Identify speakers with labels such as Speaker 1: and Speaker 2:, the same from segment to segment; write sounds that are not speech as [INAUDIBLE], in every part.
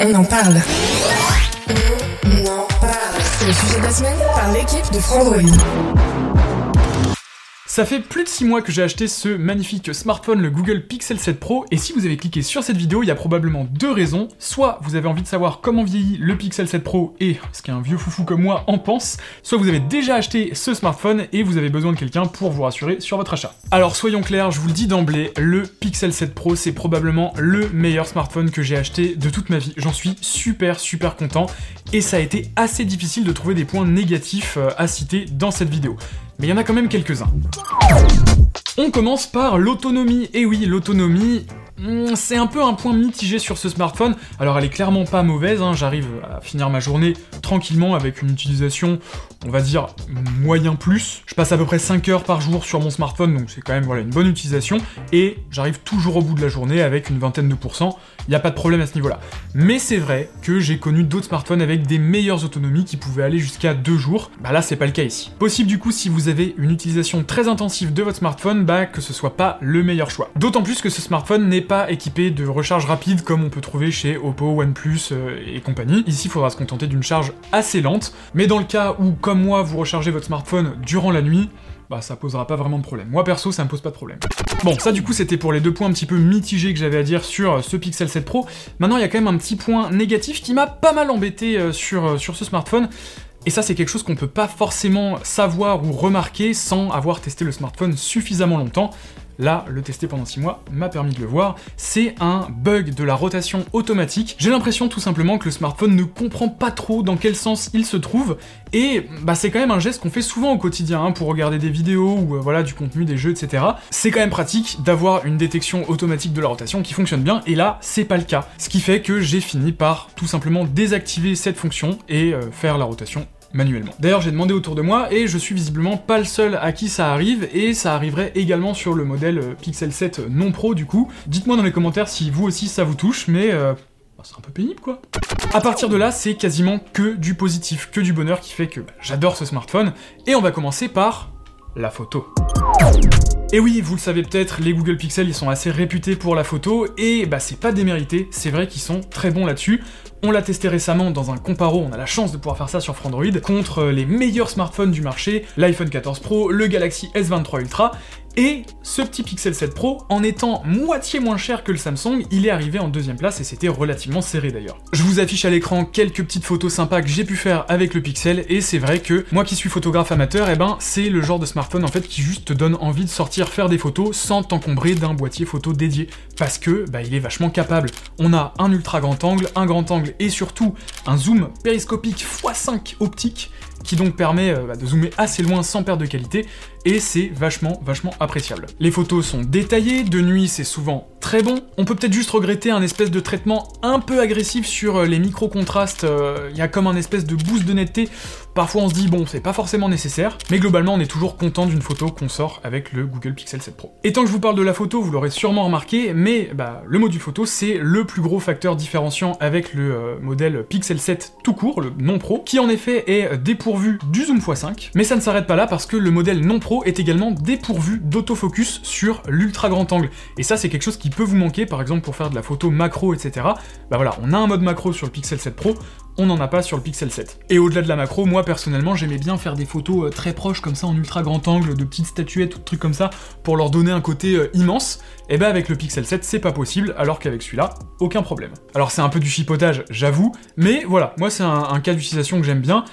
Speaker 1: On en parle. On en parle. C'est le sujet de la semaine par l'équipe de Frandroid.
Speaker 2: Ça fait plus de 6 mois que j'ai acheté ce magnifique smartphone, le Google Pixel 7 Pro, et si vous avez cliqué sur cette vidéo, il y a probablement deux raisons. Soit vous avez envie de savoir comment vieillit le Pixel 7 Pro et ce qu'un vieux foufou comme moi en pense, soit vous avez déjà acheté ce smartphone et vous avez besoin de quelqu'un pour vous rassurer sur votre achat. Alors soyons clairs, je vous le dis d'emblée, le Pixel 7 Pro c'est probablement le meilleur smartphone que j'ai acheté de toute ma vie. J'en suis super super content et ça a été assez difficile de trouver des points négatifs euh, à citer dans cette vidéo mais il y en a quand même quelques-uns. On commence par l'autonomie. Et oui, l'autonomie, c'est un peu un point mitigé sur ce smartphone. Alors elle est clairement pas mauvaise, hein. j'arrive à finir ma journée tranquillement avec une utilisation, on va dire, moyen plus. Je passe à peu près 5 heures par jour sur mon smartphone, donc c'est quand même une bonne utilisation. Et j'arrive toujours au bout de la journée avec une vingtaine de pourcents il n'y a pas de problème à ce niveau-là. Mais c'est vrai que j'ai connu d'autres smartphones avec des meilleures autonomies qui pouvaient aller jusqu'à 2 jours. Bah là, c'est pas le cas ici. Possible du coup, si vous avez une utilisation très intensive de votre smartphone, bah que ce soit pas le meilleur choix. D'autant plus que ce smartphone n'est pas équipé de recharge rapide comme on peut trouver chez Oppo, OnePlus euh, et compagnie. Ici, il faudra se contenter d'une charge assez lente. Mais dans le cas où, comme moi, vous rechargez votre smartphone durant la nuit, bah ça posera pas vraiment de problème. Moi perso, ça me pose pas de problème. Bon, ça du coup c'était pour les deux points un petit peu mitigés que j'avais à dire sur euh, ce Pixel 7 Pro. Maintenant il y a quand même un petit point négatif qui m'a pas mal embêté euh, sur, sur ce smartphone. Et ça, c'est quelque chose qu'on peut pas forcément savoir ou remarquer sans avoir testé le smartphone suffisamment longtemps là, le tester pendant 6 mois m'a permis de le voir, c'est un bug de la rotation automatique. J'ai l'impression tout simplement que le smartphone ne comprend pas trop dans quel sens il se trouve, et bah c'est quand même un geste qu'on fait souvent au quotidien, hein, pour regarder des vidéos ou euh, voilà du contenu, des jeux, etc. C'est quand même pratique d'avoir une détection automatique de la rotation qui fonctionne bien, et là, c'est pas le cas. Ce qui fait que j'ai fini par tout simplement désactiver cette fonction et euh, faire la rotation manuellement. D'ailleurs, j'ai demandé autour de moi et je suis visiblement pas le seul à qui ça arrive et ça arriverait également sur le modèle euh, Pixel 7 non pro du coup. Dites-moi dans les commentaires si vous aussi ça vous touche, mais euh, bah, c'est un peu pénible quoi. A partir de là, c'est quasiment que du positif, que du bonheur qui fait que bah, j'adore ce smartphone et on va commencer par la photo. Et oui, vous le savez peut-être, les Google Pixel ils sont assez réputés pour la photo et bah c'est pas démérité, c'est vrai qu'ils sont très bons là-dessus. On l'a testé récemment dans un comparo, on a la chance de pouvoir faire ça sur Frandroid, contre les meilleurs smartphones du marché, l'iPhone 14 Pro, le Galaxy S23 Ultra, et ce petit Pixel 7 Pro, en étant moitié moins cher que le Samsung, il est arrivé en deuxième place et c'était relativement serré d'ailleurs. Je vous affiche à l'écran quelques petites photos sympas que j'ai pu faire avec le Pixel et c'est vrai que moi qui suis photographe amateur, eh ben c'est le genre de smartphone en fait qui juste te donne envie de sortir faire des photos sans t'encombrer d'un boîtier photo dédié parce que bah, il est vachement capable. On a un ultra grand angle, un grand angle et surtout un zoom périscopique x5 optique qui donc permet euh, bah, de zoomer assez loin sans perte de qualité, et c'est vachement, vachement appréciable. Les photos sont détaillées, de nuit c'est souvent très bon, on peut peut-être juste regretter un espèce de traitement un peu agressif sur euh, les micro-contrastes, euh, il y a comme un espèce de boost de netteté, parfois on se dit bon c'est pas forcément nécessaire, mais globalement on est toujours content d'une photo qu'on sort avec le Google Pixel 7 Pro. Et tant que je vous parle de la photo, vous l'aurez sûrement remarqué, mais bah, le module photo c'est le plus gros facteur différenciant avec le modèle Pixel 7 tout court, le non pro, qui en effet est dépourvu du zoom x5, mais ça ne s'arrête pas là parce que le modèle non pro est également dépourvu d'autofocus sur l'ultra grand angle. Et ça c'est quelque chose qui peut vous manquer, par exemple pour faire de la photo macro, etc. Bah voilà, on a un mode macro sur le Pixel 7 Pro, on n'en a pas sur le Pixel 7. Et au-delà de la macro, moi personnellement j'aimais bien faire des photos euh, très proches comme ça en ultra grand angle, de petites statuettes ou de trucs comme ça, pour leur donner un côté euh, immense. Et bah avec le Pixel 7 c'est pas possible, alors qu'avec celui-là, aucun problème. Alors c'est un peu du chipotage, j'avoue, mais voilà, moi c'est un cas d'utilisation que j'aime bien.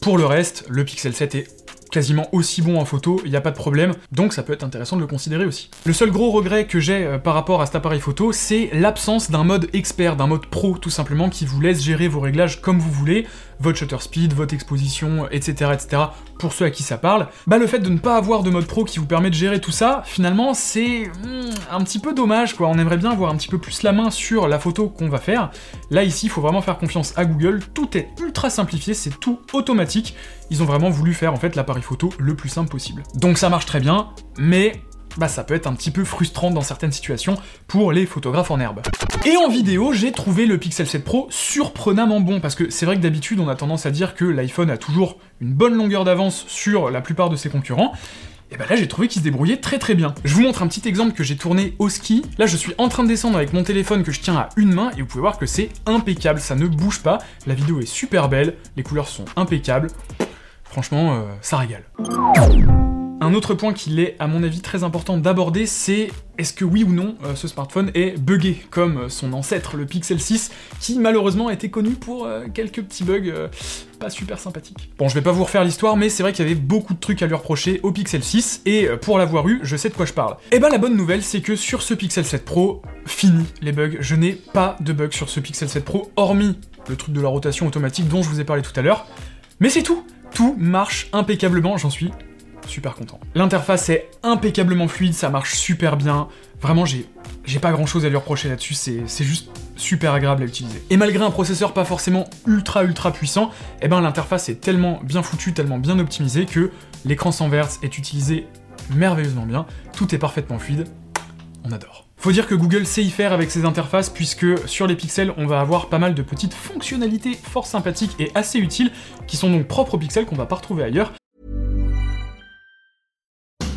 Speaker 2: Pour le reste, le Pixel 7 est quasiment aussi bon en photo, il n'y a pas de problème, donc ça peut être intéressant de le considérer aussi. Le seul gros regret que j'ai euh, par rapport à cet appareil photo, c'est l'absence d'un mode expert, d'un mode pro tout simplement, qui vous laisse gérer vos réglages comme vous voulez, votre shutter speed, votre exposition, etc. etc. pour ceux à qui ça parle. Bah le fait de ne pas avoir de mode pro qui vous permet de gérer tout ça, finalement c'est hmm, un petit peu dommage quoi, on aimerait bien avoir un petit peu plus la main sur la photo qu'on va faire. Là ici, il faut vraiment faire confiance à Google, tout est ultra simplifié, c'est tout automatique, ils ont vraiment voulu faire en fait l'appareil photo le plus simple possible. Donc ça marche très bien, mais bah ça peut être un petit peu frustrant dans certaines situations pour les photographes en herbe. Et en vidéo, j'ai trouvé le Pixel 7 Pro surprenamment bon, parce que c'est vrai que d'habitude on a tendance à dire que l'iPhone a toujours une bonne longueur d'avance sur la plupart de ses concurrents, et bah là j'ai trouvé qu'il se débrouillait très très bien. Je vous montre un petit exemple que j'ai tourné au ski. Là je suis en train de descendre avec mon téléphone que je tiens à une main et vous pouvez voir que c'est impeccable, ça ne bouge pas. La vidéo est super belle, les couleurs sont impeccables. Franchement, euh, ça régale. Un autre point qu'il est, à mon avis, très important d'aborder, c'est est-ce que oui ou non euh, ce smartphone est buggé, comme son ancêtre, le Pixel 6, qui malheureusement été connu pour euh, quelques petits bugs euh, pas super sympathiques. Bon, je vais pas vous refaire l'histoire, mais c'est vrai qu'il y avait beaucoup de trucs à lui reprocher au Pixel 6, et pour l'avoir eu, je sais de quoi je parle. Et eh ben la bonne nouvelle, c'est que sur ce Pixel 7 Pro, fini les bugs, je n'ai pas de bugs sur ce Pixel 7 Pro, hormis le truc de la rotation automatique dont je vous ai parlé tout à l'heure, mais c'est tout tout marche impeccablement, j'en suis super content. L'interface est impeccablement fluide, ça marche super bien. Vraiment, j'ai, pas grand chose à lui reprocher là-dessus, c'est, juste super agréable à utiliser. Et malgré un processeur pas forcément ultra ultra puissant, eh ben l'interface est tellement bien foutue, tellement bien optimisée que l'écran sans est utilisé merveilleusement bien, tout est parfaitement fluide, on adore. Faut dire que Google sait y faire avec ses interfaces puisque sur les pixels on va avoir pas mal de petites fonctionnalités fort sympathiques et assez utiles qui sont donc propres aux pixels qu'on va pas retrouver ailleurs.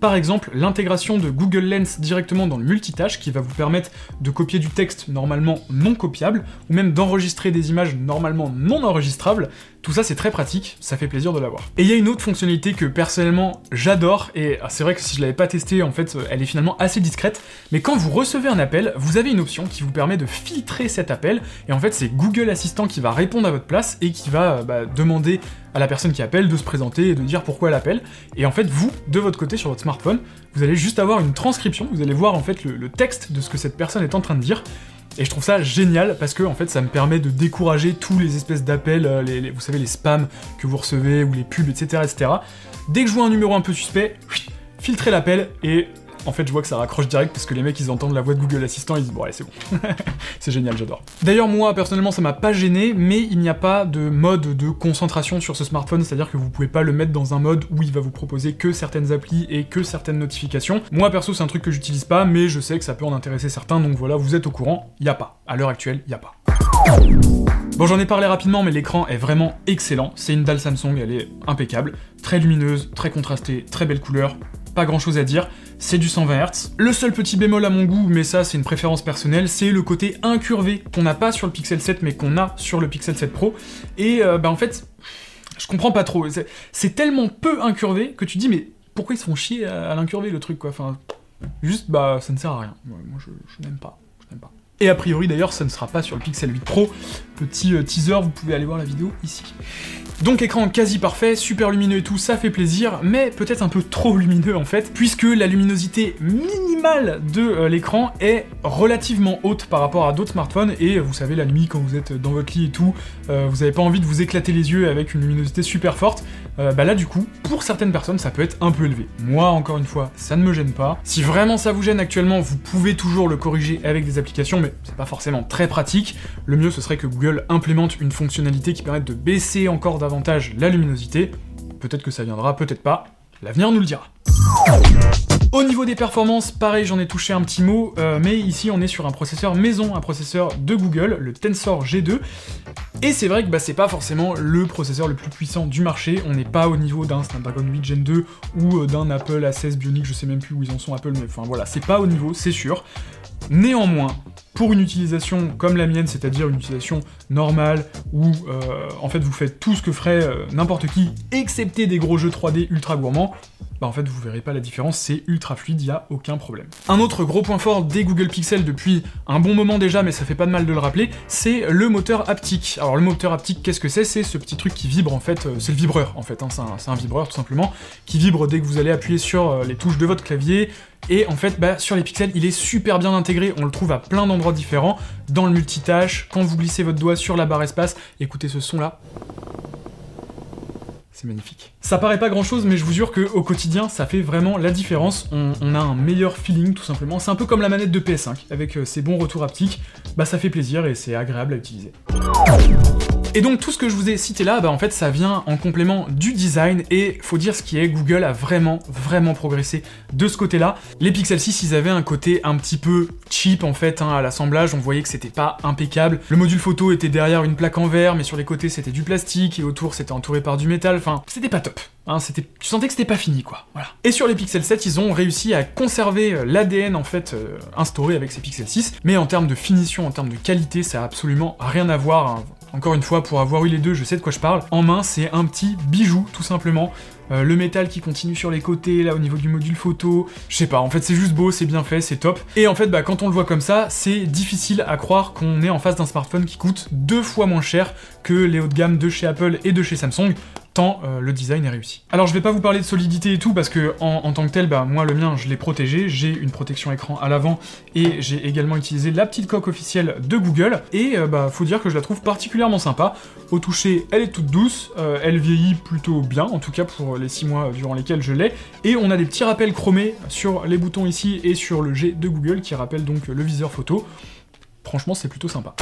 Speaker 2: Par exemple, l'intégration de Google Lens directement dans le multitâche qui va vous permettre de copier du texte normalement non copiable, ou même d'enregistrer des images normalement non enregistrables, tout ça c'est très pratique, ça fait plaisir de l'avoir. Et il y a une autre fonctionnalité que personnellement j'adore, et ah, c'est vrai que si je l'avais pas testé en fait elle est finalement assez discrète, mais quand vous recevez un appel, vous avez une option qui vous permet de filtrer cet appel, et en fait c'est Google Assistant qui va répondre à votre place et qui va bah, demander à la personne qui appelle de se présenter et de dire pourquoi elle appelle. Et en fait, vous, de votre côté, sur votre smartphone, vous allez juste avoir une transcription, vous allez voir en fait le, texte de ce que cette personne est en train de dire. Et je trouve ça génial parce que en fait ça me permet de décourager tous les espèces d'appels, euh, les, vous savez les spams que vous recevez ou les pubs, etc., etc. Dès que je vois un numéro un peu suspect, filtrez l'appel et en fait, je vois que ça raccroche direct parce que les mecs ils entendent la voix de Google Assistant, ils disent bon allez c'est bon. [LAUGHS] c'est génial, j'adore. D'ailleurs moi personnellement ça m'a pas gêné, mais il n'y a pas de mode de concentration sur ce smartphone, c'est-à-dire que vous pouvez pas le mettre dans un mode où il va vous proposer que certaines applis et que certaines notifications. Moi perso c'est un truc que j'utilise pas, mais je sais que ça peut en intéresser certains, donc voilà, vous êtes au courant, il y a pas. À l'heure actuelle, il y a pas. Bon, j'en ai parlé rapidement, mais l'écran est vraiment excellent. C'est une dalle Samsung, elle est impeccable, très lumineuse, très contrastée, très belle couleur, pas grand chose à dire, c'est du 120 Hz. Le seul petit bémol à mon goût, mais ça c'est une préférence personnelle, c'est le côté incurvé qu'on n'a pas sur le Pixel 7 mais qu'on a sur le Pixel 7 Pro. Et euh, bah en fait, je comprends pas trop. C'est tellement peu incurvé que tu dis mais pourquoi ils se font chier à, l'incurver le truc quoi? Enfin, juste bah ça ne sert à rien. moi. Je n'aime pas. Et a priori d'ailleurs ça ne sera pas sur le Pixel 8 Pro. Petit euh, teaser, vous pouvez aller voir la vidéo ici. Donc écran quasi parfait, super lumineux et tout, ça fait plaisir, mais peut-être un peu trop lumineux en fait, puisque la luminosité minimale de euh, l'écran est relativement haute par rapport à d'autres smartphones, et vous savez la nuit quand vous êtes dans votre lit et tout, euh, vous n'avez pas envie de vous éclater les yeux avec une luminosité super forte, euh, bah là du coup, pour certaines personnes ça peut être un peu élevé. Moi encore une fois, ça ne me gêne pas. Si vraiment ça vous gêne actuellement, vous pouvez toujours le corriger avec des applications, mais c'est pas forcément très pratique. Le mieux ce serait que Google implémente une fonctionnalité qui permette de baisser encore davantage la luminosité. peut-être que ça viendra, peut-être pas, l'avenir nous le dira. Au niveau des performances, pareil, j'en ai touché un petit mot, euh, mais ici on est sur un processeur maison, un processeur de Google, le Tensor G2. Et c'est vrai que bah, c'est pas forcément le processeur le plus puissant du marché, on n'est pas au niveau d'un Snapdragon 8 Gen 2 ou euh, d'un Apple A16 Bionic, je sais même plus où ils en sont Apple, mais enfin voilà, c'est pas au niveau, c'est sûr. Néanmoins, pour une utilisation comme la mienne, c'est-à-dire une utilisation normale, où euh, en fait vous faites tout ce que ferait n'importe qui, excepté des gros jeux 3D ultra gourmands, bah en fait vous verrez pas la différence, c'est ultra fluide, y a aucun problème. Un autre gros point fort des Google Pixel depuis un bon moment déjà, mais ça fait pas de mal de le rappeler, c'est le moteur haptique. Alors le moteur haptique, qu'est-ce que c'est? C'est ce petit truc qui vibre en fait, euh, c'est le vibreur en fait, hein, c'est un, vibreur tout simplement, qui vibre dès que vous allez appuyer sur euh, les touches de votre clavier, et en fait, bah, sur les pixels, il est super bien intégré, on le trouve à plein d'endroits différents, dans le multitâche, quand vous glissez votre doigt sur la barre espace, écoutez ce son là c'est magnifique. Ça paraît pas grand chose, mais je vous jure qu'au quotidien, ça fait vraiment la différence. On, a un meilleur feeling, tout simplement. C'est un peu comme la manette de PS5, avec euh, ses bons retours haptiques. Bah, ça fait plaisir et c'est agréable à utiliser. Et donc tout ce que je vous ai cité là, bah en fait ça vient en complément du design et faut dire ce qui est, Google a vraiment vraiment progressé de ce côté-là. Les Pixel 6 ils avaient un côté un petit peu cheap en fait hein, à l'assemblage, on voyait que c'était pas impeccable. Le module photo était derrière une plaque en verre mais sur les côtés c'était du plastique et autour c'était entouré par du métal, enfin c'était pas top. Hein, c'était, tu sentais que c'était pas fini quoi. Voilà. Et sur les Pixel 7, ils ont réussi à conserver euh, l'ADN en fait euh, instauré avec ces Pixel 6, mais en termes de finition, en termes de qualité, ça a absolument rien à voir. Hein. Encore une fois, pour avoir eu les deux, je sais de quoi je parle. En main, c'est un petit bijou, tout simplement. Euh, le métal qui continue sur les côtés, là au niveau du module photo, je sais pas, en fait c'est juste beau, c'est bien fait, c'est top. Et en fait, bah, quand on le voit comme ça, c'est difficile à croire qu'on est en face d'un smartphone qui coûte deux fois moins cher que les hauts de gamme de chez Apple et de chez Samsung tant euh, le design est réussi. Alors je vais pas vous parler de solidité et tout parce que en, tant que tel, bah moi le mien je l'ai protégé, j'ai une protection écran à l'avant et j'ai également utilisé la petite coque officielle de Google et euh, bah faut dire que je la trouve particulièrement sympa. Au toucher, elle est toute douce, euh, elle vieillit plutôt bien, en tout cas pour les 6 mois durant lesquels je l'ai, et on a des petits rappels chromés sur les boutons ici et sur le G de Google qui rappellent donc le viseur photo. Franchement, c'est plutôt sympa.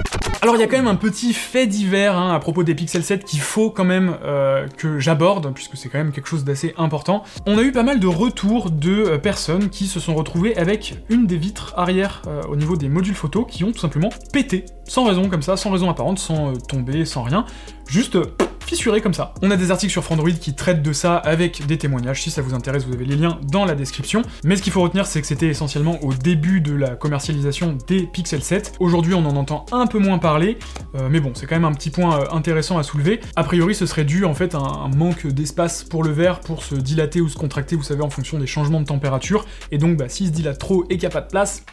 Speaker 2: Alors, il y a quand même un petit fait divers hein, à propos des Pixel 7 qu'il faut quand même euh, que j'aborde, puisque c'est quand même quelque chose d'assez important. On a eu pas mal de retours de euh, personnes qui se sont retrouvées avec une des vitres arrière euh, au niveau des modules photo qui ont tout simplement pété, sans raison comme ça, sans raison apparente, sans tomber, sans rien. Juste On a des articles sur Frandroid qui traitent de ça avec des témoignages. Si ça vous intéresse, vous avez les liens dans la description. Mais ce qu'il faut retenir, c'est que c'était essentiellement au début de la commercialisation des Pixel 7. Aujourd'hui, on en entend un peu moins parler, euh, mais bon, c'est quand même un petit point euh, intéressant à soulever. A priori, ce serait dû en fait à un, manque d'espace pour le verre pour se dilater ou se contracter, vous savez, en fonction des changements de température. Et donc, bah, s'il se dilate trop et qu'il n'y a pas de place,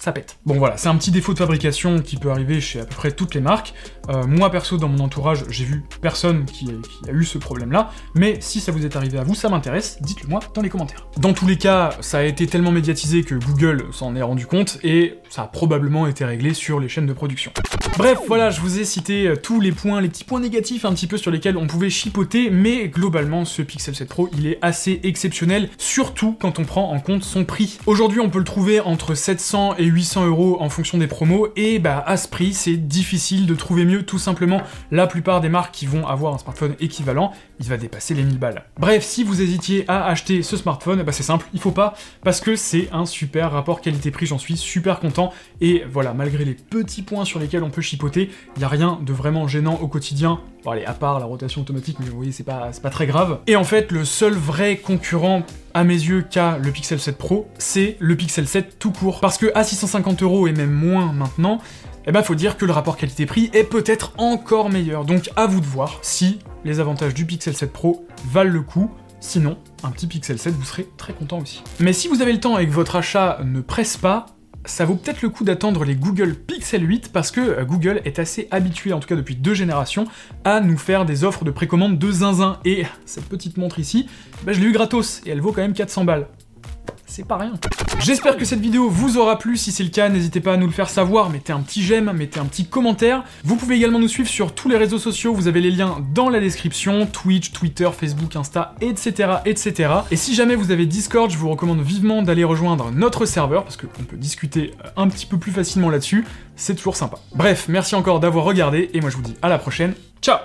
Speaker 2: ça pète. Bon voilà, c'est un petit défaut de fabrication qui peut arriver chez à peu près toutes les marques. Euh, moi perso, dans mon entourage, j'ai vu personne qui, a eu ce problème-là, mais si ça vous est arrivé à vous, ça m'intéresse, dites-le moi dans les commentaires. Dans tous les cas, ça a été tellement médiatisé que Google s'en est rendu compte, et ça a probablement été réglé sur les chaînes de production. Bref, voilà, je vous ai cité euh, tous les points, les petits points négatifs un petit peu sur lesquels on pouvait chipoter, mais globalement, ce Pixel 7 Pro, il est assez exceptionnel, surtout quand on prend en compte son prix. Aujourd'hui, on peut le trouver entre 700 et 800 euros en fonction des promos, et bah à ce prix, c'est difficile de trouver mieux, tout simplement, la plupart des marques qui vont avoir un smartphone équivalent, il va dépasser les 1000 balles. Bref, si vous hésitiez à acheter ce smartphone, bah c'est simple, il faut pas, parce que c'est un super rapport qualité-prix, j'en suis super content, et voilà, malgré les petits points sur lesquels on peut il y a rien de vraiment gênant au quotidien, bon allez, à part la rotation automatique, mais vous voyez, c'est pas, pas très grave. Et en fait, le seul vrai concurrent à mes yeux qu'a le Pixel 7 Pro, c'est le Pixel 7 tout court. Parce que à 650 euros et même moins maintenant, eh ben faut dire que le rapport qualité-prix est peut-être encore meilleur. Donc à vous de voir si les avantages du Pixel 7 Pro valent le coup. Sinon, un petit Pixel 7, vous serez très content aussi. Mais si vous avez le temps et que votre achat ne presse pas, ça vaut peut-être le coup d'attendre les Google Pixel 8 parce que euh, Google est assez habitué, en tout cas depuis deux générations, à nous faire des offres de précommande de zinzin. Et cette petite montre ici, bah, je l'ai eu gratos et elle vaut quand même 400 balles c'est pas rien. J'espère que cette vidéo vous aura plu, si c'est le cas, n'hésitez pas à nous le faire savoir, mettez un petit j'aime, mettez un petit commentaire. Vous pouvez également nous suivre sur tous les réseaux sociaux, vous avez les liens dans la description, Twitch, Twitter, Facebook, Insta, etc. etc. Et si jamais vous avez Discord, je vous recommande vivement d'aller rejoindre notre serveur, parce qu'on peut discuter euh, un petit peu plus facilement là-dessus, c'est toujours sympa. Bref, merci encore d'avoir regardé, et moi je vous dis à la prochaine, ciao